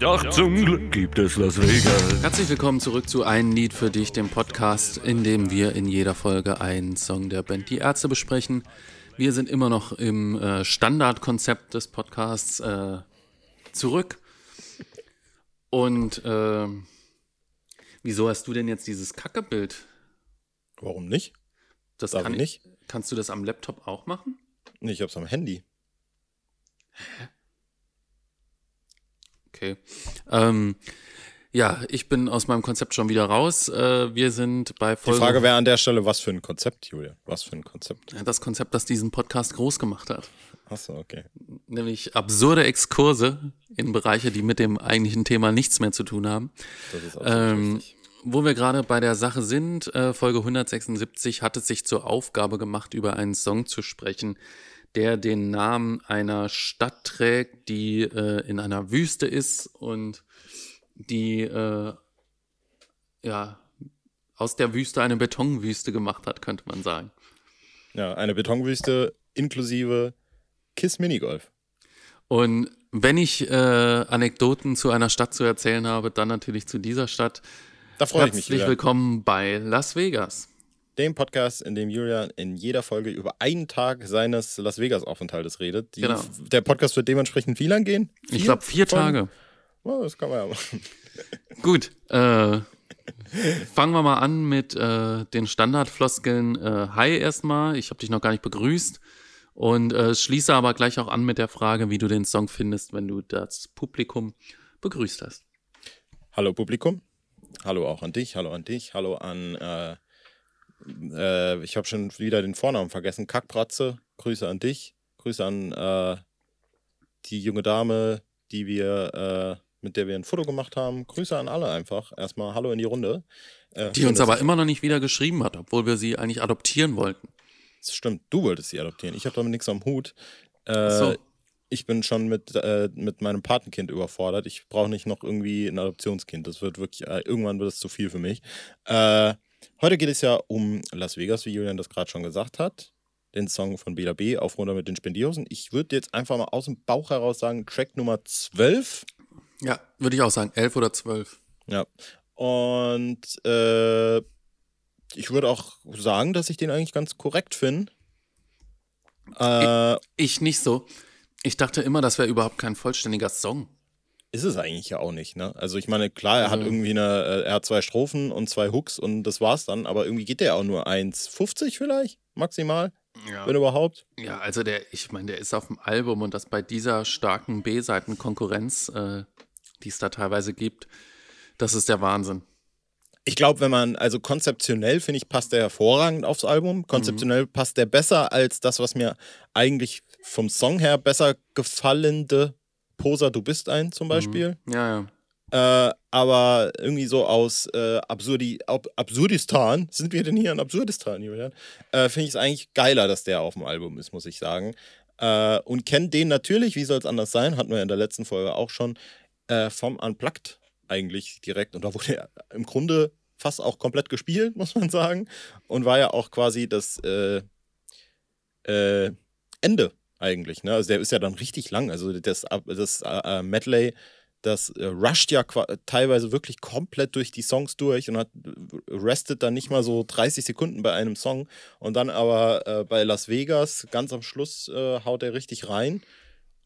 Doch zum Glück gibt es Las Vegas. Herzlich willkommen zurück zu Ein Lied für dich, dem Podcast, in dem wir in jeder Folge einen Song der Band Die Ärzte besprechen. Wir sind immer noch im äh, Standardkonzept des Podcasts äh, zurück. Und äh, wieso hast du denn jetzt dieses Kackebild? Warum nicht? Das Darf kann ich nicht? Kannst du das am Laptop auch machen? Nee, ich hab's am Handy. Okay. Ähm, ja, ich bin aus meinem Konzept schon wieder raus. Äh, wir sind bei Die Folge. Frage wäre an der Stelle, was für ein Konzept, Julia? Was für ein Konzept? das Konzept, das diesen Podcast groß gemacht hat. Achso, okay. Nämlich absurde Exkurse in Bereiche, die mit dem eigentlichen Thema nichts mehr zu tun haben. Das ist absolut Ähm, richtig. wo wir gerade bei der Sache sind, äh, Folge 176 hat es sich zur Aufgabe gemacht, über einen Song zu sprechen, der den Namen einer Stadt trägt, die äh, in einer Wüste ist und die äh, ja aus der Wüste eine Betonwüste gemacht hat, könnte man sagen. Ja, eine Betonwüste inklusive Kiss Minigolf. Und wenn ich äh, Anekdoten zu einer Stadt zu erzählen habe, dann natürlich zu dieser Stadt. Da freue ich mich Herzlich willkommen bei Las Vegas. Dem Podcast, in dem Julian in jeder Folge über einen Tag seines Las Vegas-Aufenthaltes redet. Die, Genau. Der Podcast wird dementsprechend wie lang gehen? Ich glaube vier Folgen? Tage. Oh, das kann man ja machen. Gut, äh, fangen wir mal an mit äh, den Standardfloskeln. Äh, hi erstmal, ich habe dich noch gar nicht begrüßt. Und äh, schließe aber gleich auch an mit der Frage, wie du den Song findest, wenn du das Publikum begrüßt hast. Hallo Publikum. Hallo auch an dich. Hallo an dich. Hallo an, äh, ich habe schon wieder den Vornamen vergessen. Kackbratze. Grüße an dich. Grüße an äh, die junge Dame, die wir, äh, mit der wir ein Foto gemacht haben. Grüße an alle einfach. Erstmal Hallo in die Runde. Äh, Die uns aber immer noch nicht wieder geschrieben hat, obwohl wir sie eigentlich adoptieren wollten. Das stimmt, du wolltest sie adoptieren. Ich habe damit nichts am Hut. Äh, so. Ich bin schon mit, äh, mit meinem Patenkind überfordert. Ich brauche nicht noch irgendwie ein Adoptionskind. Das wird wirklich, äh, irgendwann wird es zu viel für mich. Äh, heute geht es ja um Las Vegas, wie Julian das gerade schon gesagt hat. Den Song von Bela B. auf runter mit den Spendiosen. Ich würde jetzt einfach mal aus dem Bauch heraus sagen, Track Nummer 12. Ja, würde ich auch sagen, elf oder zwölf. Ja. Und äh, ich würde auch sagen, dass ich den eigentlich ganz korrekt finde. Äh, Ich nicht so. Ich dachte immer, das wäre überhaupt kein vollständiger Song. Ist es eigentlich ja auch nicht, ne? Also ich meine, klar, er hat Also- irgendwie eine, äh, er hat zwei Strophen und zwei Hooks und das war's dann, aber irgendwie geht der auch nur 1,50 vielleicht, maximal, Ja. wenn überhaupt. Ja, also der, ich meine, der ist auf dem Album und das bei dieser starken B-Seiten-Konkurrenz, äh, die es da teilweise gibt, das ist der Wahnsinn. Ich glaube, wenn man, also konzeptionell finde ich, passt der hervorragend aufs Album. Konzeptionell passt der besser als das, was mir eigentlich vom Song her besser gefallende Poser Du bist ein zum Beispiel. Ja, ja. Äh, aber irgendwie so aus äh, Absurdi Ab Absurdistan, sind wir denn hier in Absurdistan, Julian? Äh, Finde ich es eigentlich geiler, dass der auf dem Album ist, muss ich sagen. Äh, und kennt den natürlich, wie soll es anders sein, hatten wir in der letzten Folge auch schon, äh, vom Unplugged eigentlich direkt. Und da wurde er im Grunde fast auch komplett gespielt, muss man sagen. Und war ja auch quasi das äh, äh, Ende eigentlich. Ne? Also der ist ja dann richtig lang. Also das, das äh, Medley das äh, rusht ja teilweise wirklich komplett durch die Songs durch und hat äh, restet dann nicht mal so 30 Sekunden bei einem Song und dann aber äh, bei Las Vegas ganz am Schluss äh, haut er richtig rein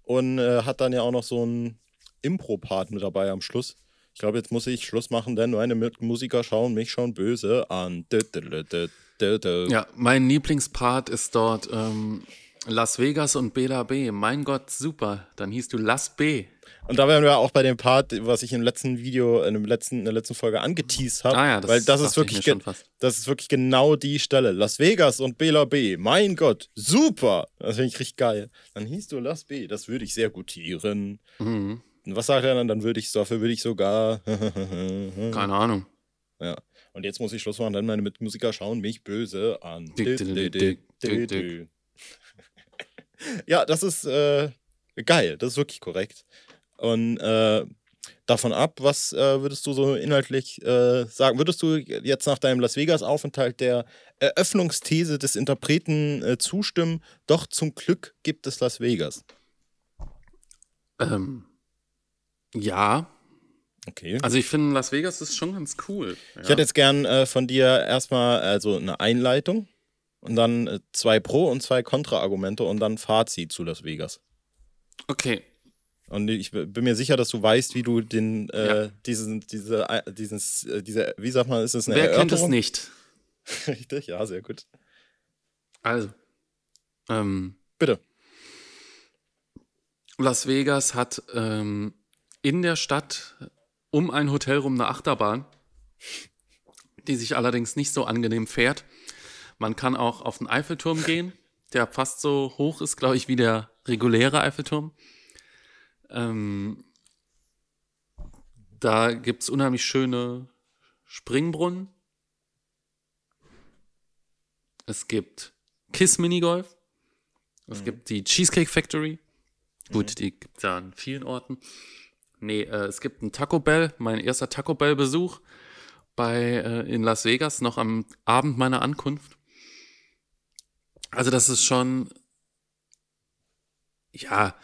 und äh, hat dann ja auch noch so einen Impro-Part mit dabei am Schluss. Ich glaube, jetzt muss ich Schluss machen, denn meine Mitmusiker schauen mich schon böse an. Ja, mein Lieblingspart ist dort ähm, Las Vegas und Bela B. Mein Gott, super. Dann hieß du Las B. Und da wären wir auch bei dem Part, was ich im letzten Video, in, dem letzten, in der letzten Folge angeteased habe. Ah ja, das weil das ist, wirklich das ist wirklich genau die Stelle. Las Vegas und Bela B. Mein Gott, super. Das finde ich richtig geil. Dann hieß du Las B. Das würde ich sehr gutieren. Mhm. Und was sagt er dann? Dann würde ich, dafür würde ich sogar. Keine Ahnung. ja. Und jetzt muss ich Schluss machen, denn meine Mitmusiker schauen mich böse an. Dick, dick, dick, dick, dick. Ja, das ist äh, geil. Das ist wirklich korrekt. Und äh, davon ab, was äh, würdest du so inhaltlich äh, sagen? Würdest du jetzt nach deinem Las Vegas-Aufenthalt der Eröffnungsthese des Interpreten äh, zustimmen? Doch zum Glück gibt es Las Vegas. Ähm, ja, Okay. Also ich finde, Las Vegas ist schon ganz cool. Ich hätte jetzt gern äh, von dir erstmal also eine Einleitung und dann äh, zwei Pro- und zwei Kontra-Argumente und dann Fazit zu Las Vegas. Okay. Und ich bin mir sicher, dass du weißt, wie du den, äh, Ja. diesen, diese, äh, dieses, äh, diese, wie sagt man, ist das eine Wer kennt es Erörterung? nicht? Richtig, ja, sehr gut. Also, ähm, Bitte. Las Vegas hat ähm, in der Stadt um ein Hotel rum eine Achterbahn, die sich allerdings nicht so angenehm fährt. Man kann auch auf den Eiffelturm gehen, der fast so hoch ist, glaube ich, wie der reguläre Eiffelturm. Ähm, da gibt es unheimlich schöne Springbrunnen. Es gibt Kiss Minigolf. Es gibt die Cheesecake Factory. Gut, die gibt es ja an vielen Orten. Nee, äh, es gibt ein Taco Bell, mein erster Taco Bell-Besuch bei äh, in Las Vegas, noch am Abend meiner Ankunft. Also das ist schon, ja,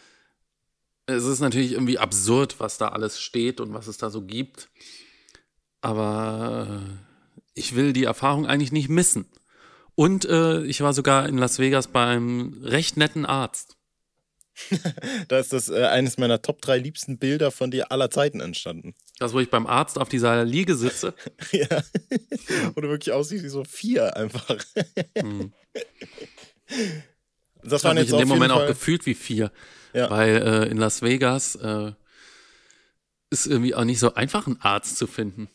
es ist natürlich irgendwie absurd, was da alles steht und was es da so gibt. Aber äh, ich will die Erfahrung eigentlich nicht missen. Und äh, ich war sogar in Las Vegas beim recht netten Arzt. Da ist das äh, eines meiner Top 3 liebsten Bilder von dir aller Zeiten entstanden. Das, wo ich beim Arzt auf dieser Liege sitze. ja. Oder wirklich aussieht wie so vier einfach. Hm. Das Ich habe mich in dem Moment auch Fall- gefühlt wie vier. Ja. Weil äh, in Las Vegas äh, ist irgendwie auch nicht so einfach, einen Arzt zu finden.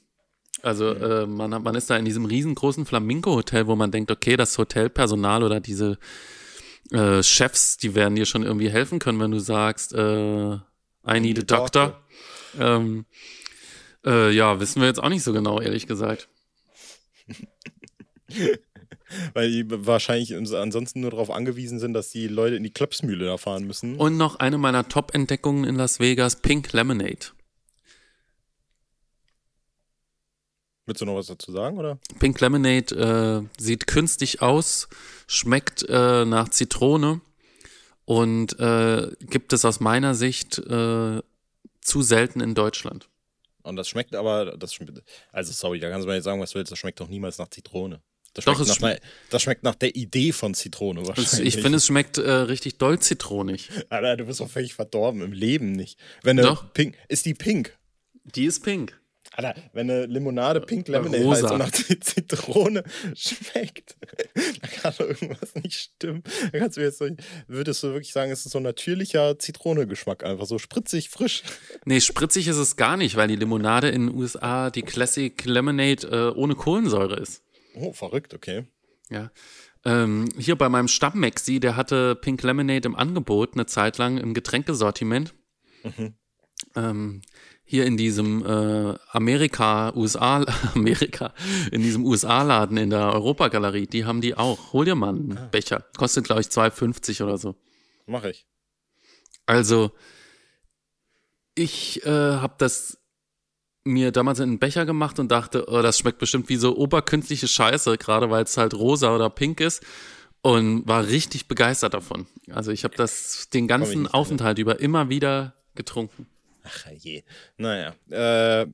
Also Mhm. äh, man, hat- man ist da in diesem riesengroßen Flamingo-Hotel, wo man denkt, okay, das Hotelpersonal oder diese äh, Chefs, die werden dir schon irgendwie helfen können, wenn du sagst, äh, I need a doctor. Ähm, äh, ja, wissen wir jetzt auch nicht so genau, ehrlich gesagt. Weil die wahrscheinlich ansonsten nur darauf angewiesen sind, dass die Leute in die Klöpsmühle da fahren müssen. Und noch eine meiner Top-Entdeckungen in Las Vegas, Pink Lemonade. Willst du noch was dazu sagen, oder? Pink Lemonade äh, sieht künstlich aus, schmeckt äh, nach Zitrone und äh, gibt es aus meiner Sicht äh, zu selten in Deutschland. Und das schmeckt aber, das schmeckt, also sorry, da kannst du mir jetzt sagen, was du willst, das schmeckt doch niemals nach Zitrone. Das Doch, schmeckt, es nach, einer- das schmeckt nach der Idee von Zitrone wahrscheinlich. ich finde, es schmeckt äh, richtig doll zitronig. Alter, du bist doch völlig verdorben, im Leben nicht. Wenn Doch. Pink, ist die pink? Die ist pink. Alter, wenn eine Limonade Pink Lemonade Äh, Rosa. heißt und nach Zitrone schmeckt, dann kann doch irgendwas nicht stimmen. Dann kannst du jetzt so, würdest du wirklich sagen, es ist so ein natürlicher Zitrone-Geschmack, einfach so spritzig, frisch. Nee, spritzig ist es gar nicht, weil die Limonade in den USA die Classic Lemonade äh, ohne Kohlensäure ist. Oh, verrückt, okay. Ja. Ähm, hier bei meinem Stamm-Maxi, der hatte Pink Lemonade im Angebot eine Zeit lang im Getränkesortiment. Ähm, hier in diesem äh, Amerika, USA, Amerika, in diesem USA-Laden in der Europagalerie, die haben die auch. Hol dir mal einen Becher. Kostet, glaube ich, 2,50 oder so. Mach ich. Also, ich äh, habe das mir damals in einen Becher gemacht und dachte, oh, das schmeckt bestimmt wie so oberkünstliche Scheiße, gerade weil es halt rosa oder pink ist. Und war richtig begeistert davon. Also ich habe das den ganzen Aufenthalt über immer wieder getrunken. Ach je. Naja. Äh,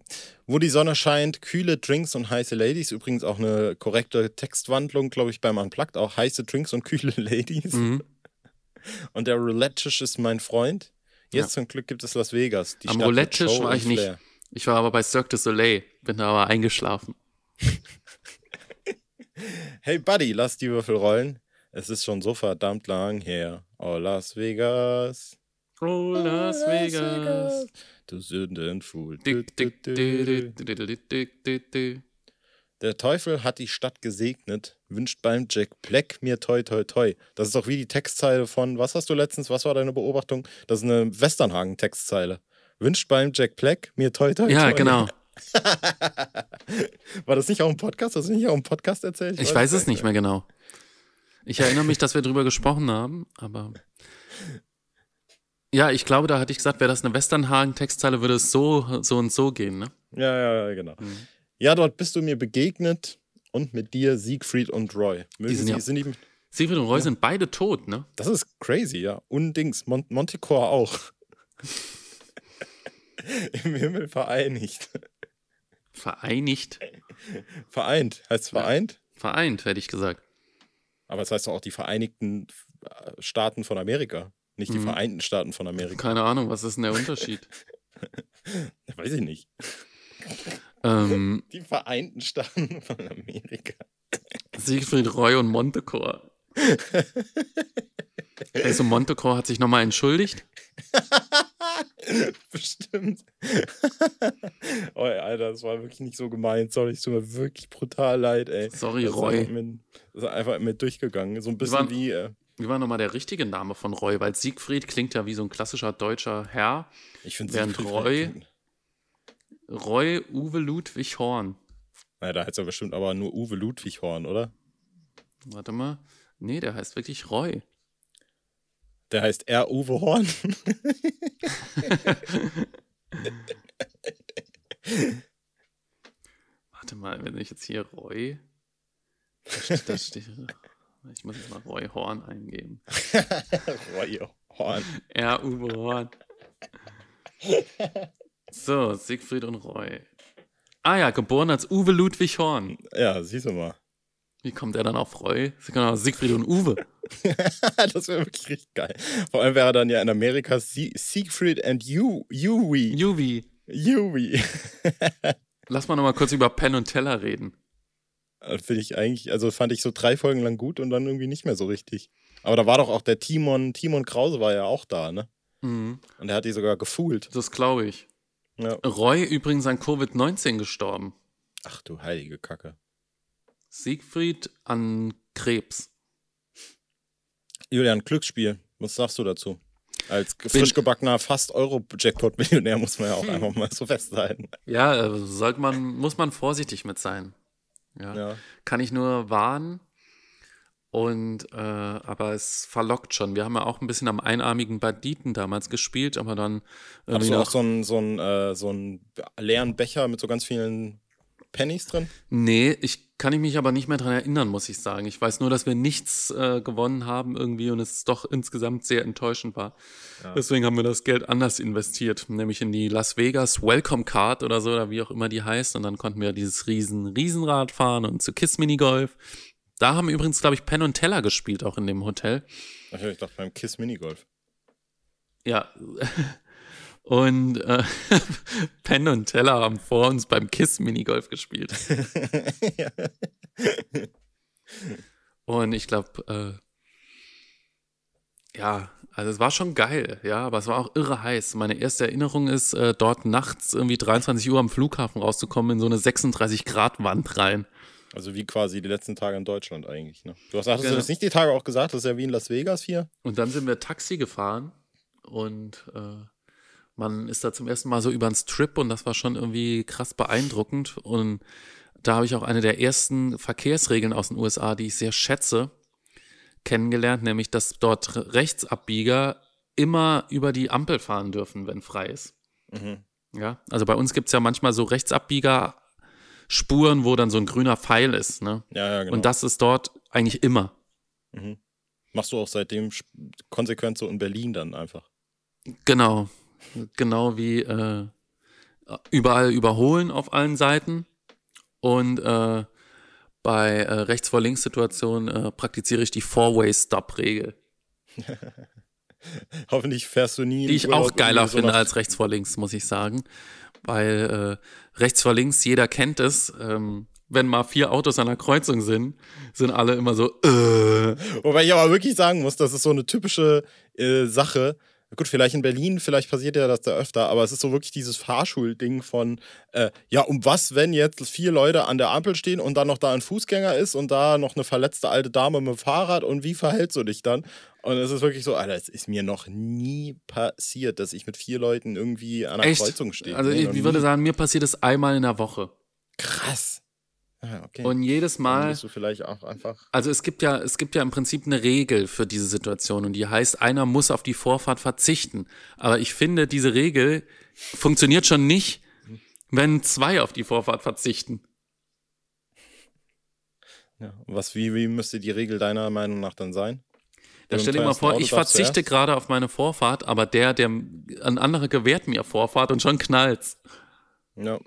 wo die Sonne scheint, kühle Drinks und heiße Ladies. Übrigens auch eine korrekte Textwandlung, glaube ich, beim Unplugged. Auch heiße Drinks und kühle Ladies. Mhm. Und der Roulette-Tisch ist mein Freund. Jetzt zum Glück gibt es Las Vegas. Die Am Roulette-Tisch war ich nicht. Flair. Ich war aber bei Cirque du Soleil, bin da aber eingeschlafen. hey Buddy, lass die Würfel rollen. Es ist schon so verdammt lang her. Oh Las Vegas. Oh, oh Las. Vegas. Du Sündenfuhl. Der Teufel hat die Stadt gesegnet, wünscht beim Jack Black mir toi toi toi. Das ist doch wie die Textzeile von, was hast du letztens, was war deine Beobachtung? Das ist eine Westernhagen-Textzeile. Wünscht beim Jack Black mir toi toi Ja, toi. genau. War das nicht auch im Podcast? Hast du nicht auch im Podcast erzählt? Ich weiß es nicht mehr genau. Ich erinnere mich, dass wir drüber gesprochen haben, aber. Ja, ich glaube, da hatte ich gesagt, wäre das eine Westernhagen-Textzeile, würde es so, so und so gehen, ne? Ja, ja, ja, genau. Mhm. Ja, dort bist du mir begegnet und mit dir Siegfried und Roy. Mögen sind sie, ja- sind die, Siegfried und Roy sind beide tot, ne? das ist crazy, ja. Und Dings, Mon Montecore auch. Im Himmel vereinigt. Vereinigt? Vereint. Heißt es vereint? Vereint, hätte ich gesagt. Aber es heißt doch auch die Vereinigten Staaten von Amerika. Nicht die Mhm. Vereinten Staaten von Amerika. Keine Ahnung, was ist denn der Unterschied? Weiß ich nicht. ähm, Die Vereinten Staaten von Amerika. Siegfried Roy und Montecore. Also Montecore hat sich nochmal entschuldigt. Bestimmt. oh, Alter, das war wirklich nicht so gemeint. Sorry, es tut mir wirklich brutal leid, ey. Sorry, Das ist Roy. einfach mit, das ist einfach mit durchgegangen. So ein bisschen waren- wie. Äh, Wie war nochmal der richtige Name von Roy? Weil Siegfried klingt ja wie so ein klassischer deutscher Herr. ich finde Während Roy- Roy Uwe Ludwig Horn. Na, da heißt er bestimmt aber nur Uwe Ludwig Horn, oder? Warte mal. Nee, der heißt wirklich Roy. Der heißt R. Uwe Horn. Warte mal, wenn ich jetzt hier Roy. Da steht, ich muss jetzt mal Roy Horn eingeben. Roy Horn. R. Uwe Horn. So, Siegfried und Roy. Ah ja, geboren als Uwe Ludwig Horn. Ja, siehst du mal. Wie kommt er dann auf Roy? Genau, Siegfried und Uwe. das wäre wirklich richtig geil. Vor allem wäre er dann ja in Amerika Sie Siegfried and you, Yui. Juvi. Yui. Lass mal nochmal kurz über Penn und Teller reden. Finde ich eigentlich, also fand ich so drei Folgen lang gut und dann irgendwie nicht mehr so richtig. Aber da war doch auch der Timon, Timon Krause war ja auch da, ne? Mhm, Und er hat die sogar gefühlt. das glaube ich. Ja. Roy übrigens an Covid-19 gestorben. Ach du heilige Kacke. Siegfried an Krebs. Julian, Glücksspiel. Was sagst du dazu? Als frisch gebackener fast Euro-Jackpot-Millionär muss man ja auch einfach mal so festhalten. Ja, äh, sollte man, muss man vorsichtig mit sein. Ja. Ja. Kann ich nur warnen. Und, äh, aber es verlockt schon. Wir haben ja auch ein bisschen am einarmigen Banditen damals gespielt, aber dann Hast du auch so einen, so, einen, äh, so einen leeren Becher mit so ganz vielen Pennies drin? Nee, ich kann ich mich aber nicht mehr dran erinnern, muss ich sagen. Ich weiß nur, dass wir nichts äh, gewonnen haben irgendwie und es doch insgesamt sehr enttäuschend war. Deswegen haben wir das Geld anders investiert, nämlich in die Las Vegas Welcome Card oder so, oder wie auch immer die heißt. Und dann konnten wir dieses riesen Riesenrad fahren und zu Kiss Minigolf. Da haben übrigens, glaube ich, Penn und Teller gespielt, auch in dem Hotel. Ich dachte beim Kiss Minigolf. Ja. Und äh, Penn und Teller haben vor uns beim Kiss Minigolf gespielt. Und ich glaube, äh, ja, also es war schon geil, ja, aber es war auch irre heiß. Meine erste Erinnerung ist, äh, dort nachts irgendwie 23 Uhr am Flughafen rauszukommen in so eine 36 Grad Wand rein. Also wie quasi die letzten Tage in Deutschland eigentlich. Ne? Du hast, hattest Genau. du das nicht die Tage auch gesagt, das ist ja wie in Las Vegas hier? Und dann sind wir Taxi gefahren und äh, man ist da zum ersten Mal so über den Strip und das war schon irgendwie krass beeindruckend. Und da habe ich auch eine der ersten Verkehrsregeln aus den USA, die ich sehr schätze, kennengelernt, nämlich dass dort Rechtsabbieger immer über die Ampel fahren dürfen, wenn frei ist. Mhm. Ja, also bei uns gibt es ja manchmal so Rechtsabbieger-Spuren, wo dann so ein grüner Pfeil ist. Ne? Ja, ja, genau. Und das ist dort eigentlich immer. machst du auch seitdem konsequent so in Berlin dann einfach. Genau. Genau wie äh, überall überholen auf allen Seiten. Und äh, bei äh, rechts vor links Situationen äh, praktiziere ich die Four-Way-Stop-Regel, Hoffentlich fährst du nie. die ich Urlaub auch geiler so finde als rechts vor links, muss ich sagen. Weil äh, rechts vor links, jeder kennt es. Ähm, wenn mal vier Autos an der Kreuzung sind, sind alle immer so, äh, Wobei ich aber wirklich sagen muss, das ist so eine typische äh, Sache. Gut, vielleicht in Berlin, vielleicht passiert ja das da öfter, aber es ist so wirklich dieses Fahrschulding von, äh, ja, um was, wenn jetzt vier Leute an der Ampel stehen und dann noch da ein Fußgänger ist und da noch eine verletzte alte Dame mit dem Fahrrad und wie verhältst du dich dann? Und es ist wirklich so, Alter, es ist mir noch nie passiert, dass ich mit vier Leuten irgendwie an einer echt. Kreuzung stehe. Also ich, ich würde sagen, mir passiert es einmal in der Woche. krass. Okay. Und jedes dann Mal. bist du vielleicht auch einfach. Also es gibt ja, es gibt ja im Prinzip eine Regel für diese Situation und die heißt, einer muss auf die Vorfahrt verzichten. Aber ich finde, diese Regel funktioniert schon nicht, wenn zwei auf die Vorfahrt verzichten. Ja. Was, wie, wie müsste die Regel deiner Meinung nach dann sein? Mit stell dir mal vor, Auto ich verzichte gerade auf meine Vorfahrt, aber der, der, ein anderer gewährt mir Vorfahrt und schon knallt's. Ja.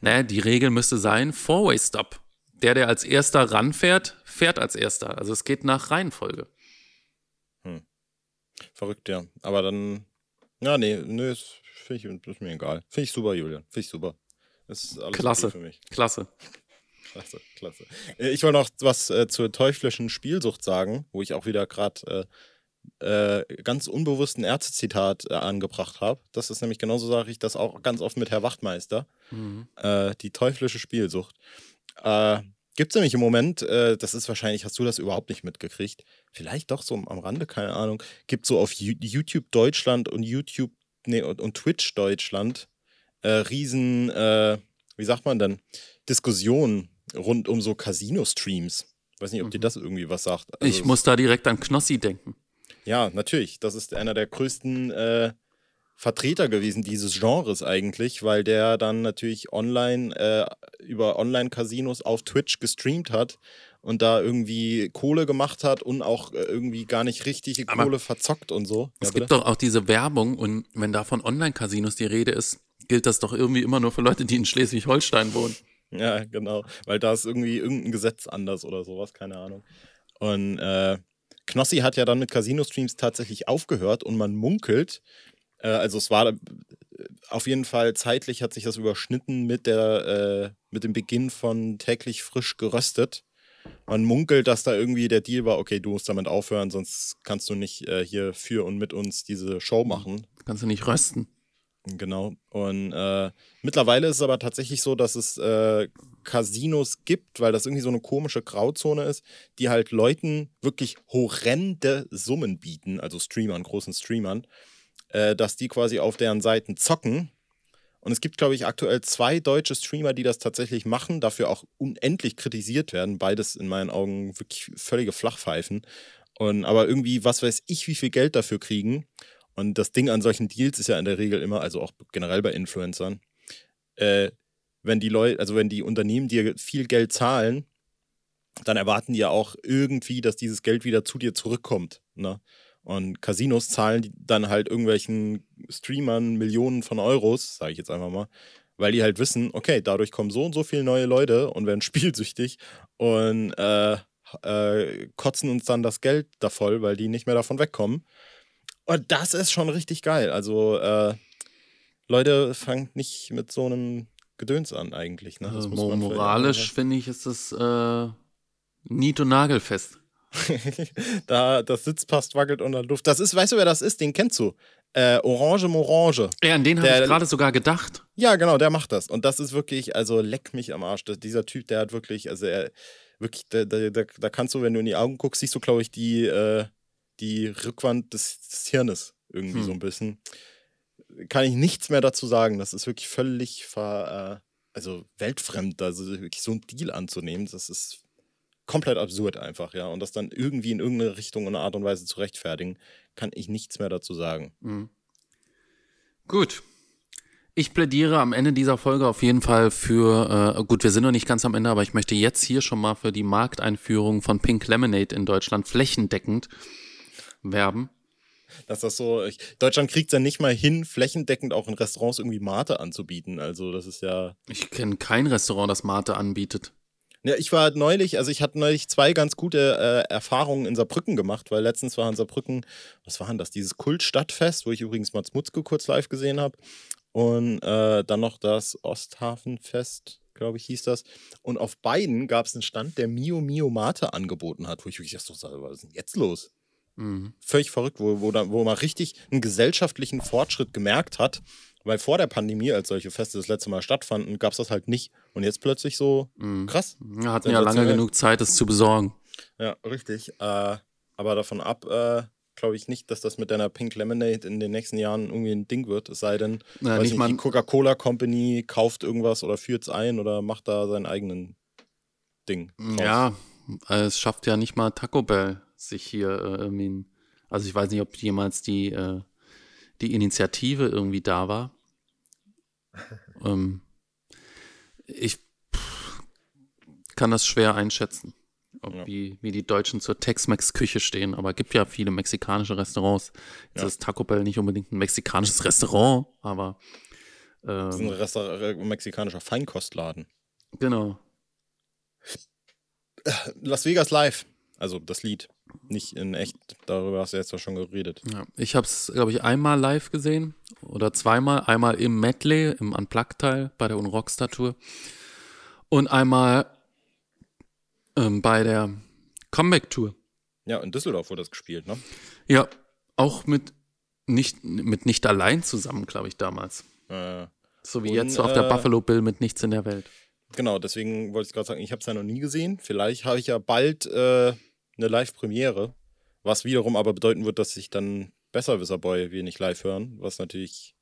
Naja, die Regel müsste sein, Four-Way-Stop. Der, der als erster ranfährt, fährt als erster. Also es geht nach Reihenfolge. Verrückt, ja. Aber dann, ja, nee, nee, ist, ich, ist mir egal. Finde ich super, Julian. Finde ich super. Das ist alles Klasse. für mich. Klasse. Klasse, klasse. Äh, Ich wollte noch was äh, zur teuflischen Spielsucht sagen, wo ich auch wieder gerade äh, äh, ganz unbewussten Ärztezitat äh, angebracht habe. Das ist nämlich genauso, sage ich das auch ganz oft mit Herr Wachtmeister. Mhm. Äh, die teuflische Spielsucht. Äh, Gibt es nämlich im Moment, äh, das ist wahrscheinlich, hast du das überhaupt nicht mitgekriegt, vielleicht doch so am Rande, keine Ahnung, gibt so auf YouTube Deutschland und YouTube, nee, und, und Twitch Deutschland äh, riesen, äh, wie sagt man denn, Diskussionen rund um so Casino-Streams. Weiß nicht, ob dir Mhm. das irgendwie was sagt. Also Ich muss da direkt an Knossi denken. Ja, natürlich. Das ist einer der größten äh, Vertreter gewesen dieses Genres eigentlich, weil der dann natürlich online äh, über Online-Casinos auf Twitch gestreamt hat und da irgendwie Kohle gemacht hat und auch äh, irgendwie gar nicht richtige Aber Kohle verzockt und so. Es Ja, gibt doch auch diese Werbung und wenn da von Online-Casinos die Rede ist, gilt das doch irgendwie immer nur für Leute, die in Schleswig-Holstein wohnen. Ja, genau. Weil da ist irgendwie irgendein Gesetz anders oder sowas, keine Ahnung. Und äh, Knossi hat ja dann mit Casino-Streams tatsächlich aufgehört und man munkelt, äh, also es war äh, auf jeden Fall zeitlich hat sich das überschnitten mit der äh, mit dem Beginn von täglich frisch geröstet. Man munkelt, dass da irgendwie der Deal war, okay, du musst damit aufhören, sonst kannst du nicht äh, hier für und mit uns diese Show machen. Kannst du nicht rösten. Genau. Und äh, mittlerweile ist es aber tatsächlich so, dass es äh, Casinos gibt, weil das irgendwie so eine komische Grauzone ist, die halt Leuten wirklich horrende Summen bieten, also Streamern, großen Streamern, äh, dass die quasi auf deren Seiten zocken. Und es gibt, glaube ich, aktuell zwei deutsche Streamer, die das tatsächlich machen, dafür auch unendlich kritisiert werden. Beides in meinen Augen wirklich völlige Flachpfeifen. Und aber irgendwie, was weiß ich, wie viel Geld dafür kriegen. Und das Ding an solchen Deals ist ja in der Regel immer, also auch generell bei Influencern, äh, wenn die Leute, also wenn die Unternehmen dir viel Geld zahlen, dann erwarten die ja auch irgendwie, dass dieses Geld wieder zu dir zurückkommt. Ne? Und Casinos zahlen dann halt irgendwelchen Streamern Millionen von Euros, sage ich jetzt einfach mal, weil die halt wissen, okay, dadurch kommen so und so viele neue Leute und werden spielsüchtig und äh, äh, kotzen uns dann das Geld da voll, weil die nicht mehr davon wegkommen. Und das ist schon richtig geil. Also, äh, Leute, fangt nicht mit so einem Gedöns an, eigentlich. Ne? Das Äh, moralisch finde ich, ist es äh, nied- und nagelfest. da das Sitz passt, wackelt unter der Luft. Das ist, weißt du, wer das ist? Den kennst du. Äh, Orange Morange. Ja, an den habe ich gerade sogar gedacht. Ja, genau, der macht das. Und das ist wirklich, also leck mich am Arsch. Das, dieser Typ, der hat wirklich, also er, wirklich, da, da, da, da kannst du, wenn du in die Augen guckst, siehst du, glaube ich, die, äh, die Rückwand des, des Hirnes irgendwie Hm. so ein bisschen. Kann ich nichts mehr dazu sagen. Das ist wirklich völlig ver, äh, also weltfremd, also wirklich so einen Deal anzunehmen, das ist komplett absurd einfach, ja. Und das dann irgendwie in irgendeine Richtung und Art und Weise zu rechtfertigen, kann ich nichts mehr dazu sagen. Mhm. Gut. Ich plädiere am Ende dieser Folge auf jeden Fall für, äh, gut, wir sind noch nicht ganz am Ende, aber ich möchte jetzt hier schon mal für die Markteinführung von Pink Lemonade in Deutschland flächendeckend werben. Dass das so, ich, Deutschland kriegt es ja nicht mal hin, flächendeckend auch in Restaurants irgendwie Mate anzubieten. Also, das ist ja. Ich kenne kein Restaurant, das Mate anbietet. Ja, ich war neulich, also ich hatte neulich zwei ganz gute äh, Erfahrungen in Saarbrücken gemacht, weil letztens war in Saarbrücken, was war denn das, dieses Kultstadtfest, wo ich übrigens Mats Mutzke kurz live gesehen habe. Und äh, dann noch das Osthafenfest, glaube ich, hieß das. Und auf beiden gab es einen Stand, der Mio Mio Mate angeboten hat, wo ich wirklich dachte, so, was ist denn jetzt los? Mhm. völlig verrückt, wo, wo, da, wo man richtig einen gesellschaftlichen Fortschritt gemerkt hat. Weil vor der Pandemie, als solche Feste das letzte Mal stattfanden, gab es das halt nicht. Und jetzt plötzlich so Mhm. krass. Wir hatten ja lange genug Zeit, es zu besorgen. Ja, richtig. Äh, aber davon ab, äh, glaube ich nicht, dass das mit deiner Pink Lemonade in den nächsten Jahren irgendwie ein Ding wird. Es sei denn, Na, nicht die Coca-Cola Company kauft irgendwas oder führt es ein oder macht da seinen eigenen Ding. draus. Ja, es schafft ja nicht mal Taco Bell sich hier äh, irgendwie. Also ich weiß nicht, ob jemals die, äh, die Initiative irgendwie da war. ähm, ich pff, kann das schwer einschätzen. ob Ja. wie, wie die Deutschen zur Tex-Mex-Küche stehen. Aber es gibt ja viele mexikanische Restaurants. Jetzt Ja. ist Taco Bell nicht unbedingt ein mexikanisches Restaurant, aber Das ist ein ähm, Resta äh, mexikanischer Feinkostladen. genau. Las Vegas Live. Also das Lied. Nicht in echt. Darüber hast du jetzt doch schon geredet. Ja. Ich habe es, glaube ich, einmal live gesehen oder zweimal. Einmal im Medley, im Unplugged-Teil bei der Unrockstar-Tour und einmal ähm, bei der Comeback-Tour. Ja, in Düsseldorf wurde das gespielt, ne? Ja, auch mit nicht, mit nicht allein zusammen, glaube ich, damals. Äh, So wie Und, jetzt auf der äh, Buffalo Bill mit Nichts in der Welt. genau, deswegen wollte ich gerade sagen, ich habe es ja noch nie gesehen. Vielleicht habe ich ja bald äh, eine Live-Premiere. Was wiederum aber bedeuten wird, dass ich dann Besserwisser-Boy wir nicht live hören, was natürlich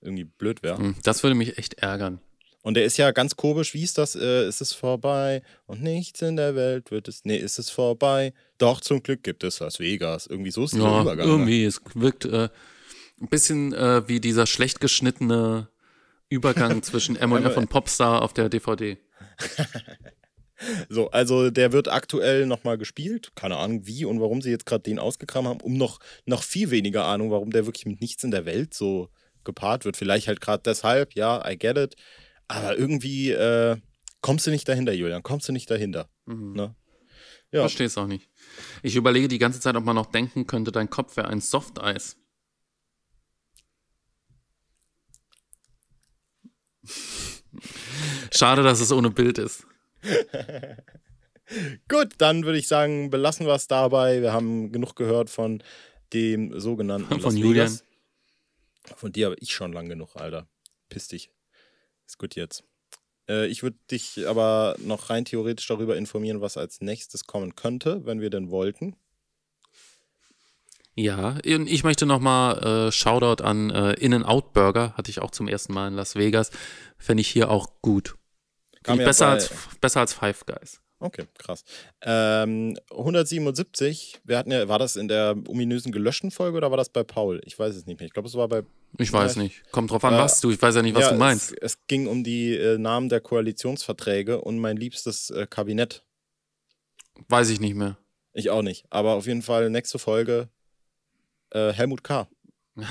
irgendwie blöd wäre. Hm, Das würde mich echt ärgern. Und der ist ja ganz komisch, wie ist das? Äh, ist es vorbei und nichts in der Welt wird es. Nee, ist es vorbei? Doch, zum Glück gibt es Las Vegas. Irgendwie so ist Ja, Übergang. ne? irgendwie. Es wirkt äh, ein bisschen äh, wie dieser schlecht geschnittene Übergang zwischen M&F und Popstar auf der DVD. So, also der wird aktuell nochmal gespielt. Keine Ahnung, wie und warum sie jetzt gerade den ausgekramt haben, um noch, noch viel weniger Ahnung, warum der wirklich mit nichts in der Welt so gepaart wird. Vielleicht halt gerade deshalb, ja, I get it. Aber irgendwie äh, kommst du nicht dahinter, Julian. Kommst du nicht dahinter. Mhm. Ne? Ja, Verstehe es auch nicht. Ich überlege die ganze Zeit, ob man noch denken könnte, dein Kopf wäre ein Softeis. Schade, dass es ohne Bild ist. gut, dann würde ich sagen, belassen wir es dabei. Wir haben genug gehört von dem sogenannten Von Las Julian. Vegas. Von dir habe ich schon lang genug, Alter. Piss dich. Ist gut jetzt. Äh, ich würde dich aber noch rein theoretisch darüber informieren, was als nächstes kommen könnte, wenn wir denn wollten. Ja, und ich möchte nochmal äh, Shoutout an äh, In-N-Out Burger, hatte ich auch zum ersten Mal in Las Vegas. Fände ich hier auch gut. Kam ja besser, bei- als, besser als Five Guys. Okay, krass. Ähm, 177, wir hatten ja, war das in der ominösen gelöschten Folge oder war das bei Paul? Ich weiß es nicht mehr. Ich glaube, es war bei Ich weiß nicht. Kommt drauf an, äh, was du. Ich weiß ja nicht, was ja, du meinst. Es, es ging um die äh, Namen der Koalitionsverträge und mein liebstes äh, Kabinett. Weiß ich nicht mehr. Ich auch nicht. Aber auf jeden Fall nächste Folge äh, Helmut K.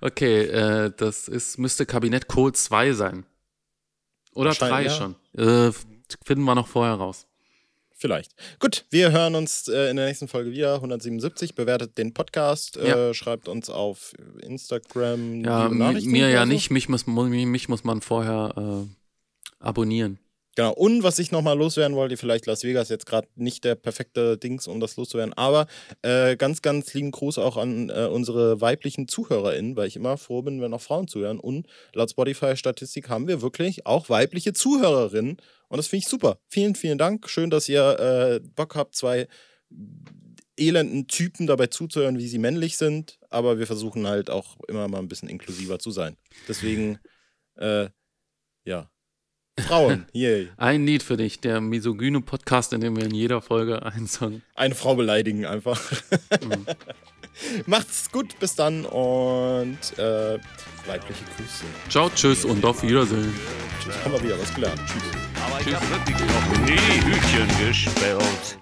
Okay, äh, das ist, müsste Kabinett Kohl 2 sein. Oder 3 Wahrscheinlich, ja. schon. Äh, finden wir noch vorher raus. Vielleicht. Gut, wir hören uns äh, in der nächsten Folge wieder. 177. Bewertet den Podcast. Äh, Ja. Schreibt uns auf Instagram. Ja, mir ja so. nicht. Mich muss, mu- mich muss man vorher äh, abonnieren. Genau. Und was ich nochmal loswerden wollte, vielleicht Las Vegas jetzt gerade nicht der perfekte Dings, um das loszuwerden, aber äh, ganz, ganz lieben Gruß auch an äh, unsere weiblichen ZuhörerInnen, weil ich immer froh bin, wenn auch Frauen zuhören. Und laut Spotify-Statistik haben wir wirklich auch weibliche Zuhörerinnen. Und das finde ich super. Vielen, vielen Dank. Schön, dass ihr äh, Bock habt, zwei elenden Typen dabei zuzuhören, wie sie männlich sind. Aber wir versuchen halt auch immer mal ein bisschen inklusiver zu sein. Deswegen, äh, ja. Frauen, yay. Ein Lied für dich, der misogyne Podcast, in dem wir in jeder Folge einen Song. Eine Frau beleidigen einfach. Mhm. Macht's gut, bis dann und äh, weibliche Grüße. Ciao, tschüss und auf Wiedersehen. Tschüss, haben wir wieder was gelernt. Tschüss. Aber ich hab wirklich noch nie Hütchen gespielt.